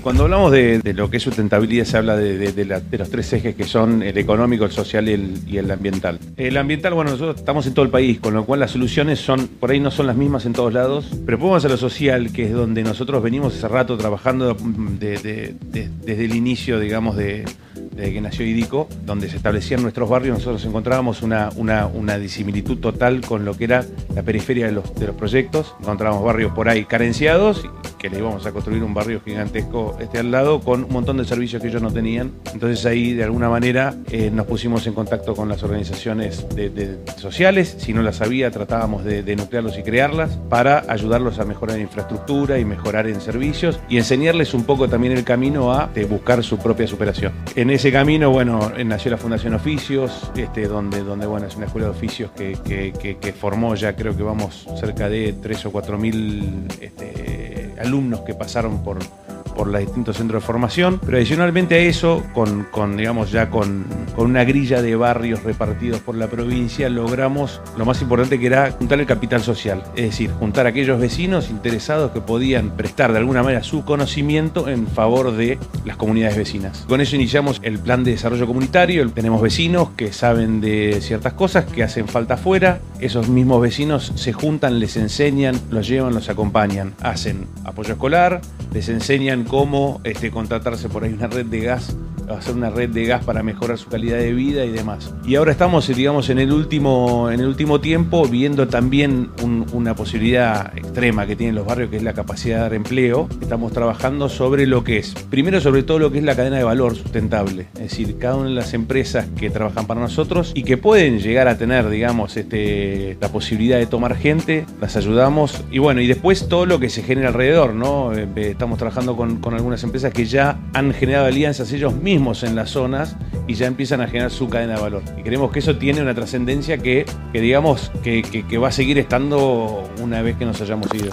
Cuando hablamos de, lo que es sustentabilidad se habla de, los tres ejes que son el económico, el social y el, ambiental. El ambiental, bueno, nosotros estamos en todo el país, con lo cual las soluciones son, por ahí no son las mismas en todos lados, pero podemos a lo social, que es donde nosotros venimos hace rato trabajando desde el inicio, digamos, de que nació IDICO, donde se establecían nuestros barrios, nosotros encontrábamos una, una, disimilitud total con lo que era la periferia de los, de los proyectos. Encontrábamos barrios por ahí carenciados, que le íbamos a construir un barrio gigantesco este al lado, con un montón de servicios que ellos no tenían. Entonces ahí, de alguna manera, eh, nos pusimos en contacto con las organizaciones de, sociales. Si no las había, tratábamos de, de nuclearlos y crearlas para ayudarlos a mejorar en infraestructura y mejorar en servicios y enseñarles un poco también el camino a buscar su propia superación. En ese camino, bueno, nació la Fundación Oficios, este, donde, donde bueno, es una escuela de oficios que, que, formó ya creo que vamos cerca de 3 o 4 mil este, alumnos que pasaron por, por los distintos centros de formación, pero adicionalmente a eso, con, con digamos ya con, con, una grilla de barrios repartidos por la provincia, logramos lo más importante que era juntar el capital social, es decir, juntar a aquellos vecinos interesados que podían prestar de alguna manera su conocimiento en favor de las comunidades vecinas. Con eso iniciamos el plan de desarrollo comunitario, tenemos vecinos que saben de ciertas cosas que hacen falta afuera, esos mismos vecinos se juntan, les enseñan, los llevan, los acompañan, hacen apoyo escolar, les enseñan cómo este, contratarse por ahí una red de gas hacer una red de gas para mejorar su calidad de vida y demás. Y ahora estamos, digamos, en el último, en el último tiempo viendo también una posibilidad extrema que tienen los barrios, que es la capacidad de dar empleo. Estamos trabajando sobre lo que es, primero sobre todo lo que es la cadena de valor sustentable, es decir, cada una de las empresas que trabajan para nosotros y que pueden llegar a tener, digamos, este, la posibilidad de tomar gente, las ayudamos. Y bueno, y después todo lo que se genera alrededor, ¿no? Eh, estamos trabajando con algunas empresas que ya han generado alianzas ellos mismos en las zonas y ya empiezan a generar su cadena de valor. Y creemos que eso tiene una trascendencia que, digamos que, que va a seguir estando una vez que nos hayamos ido.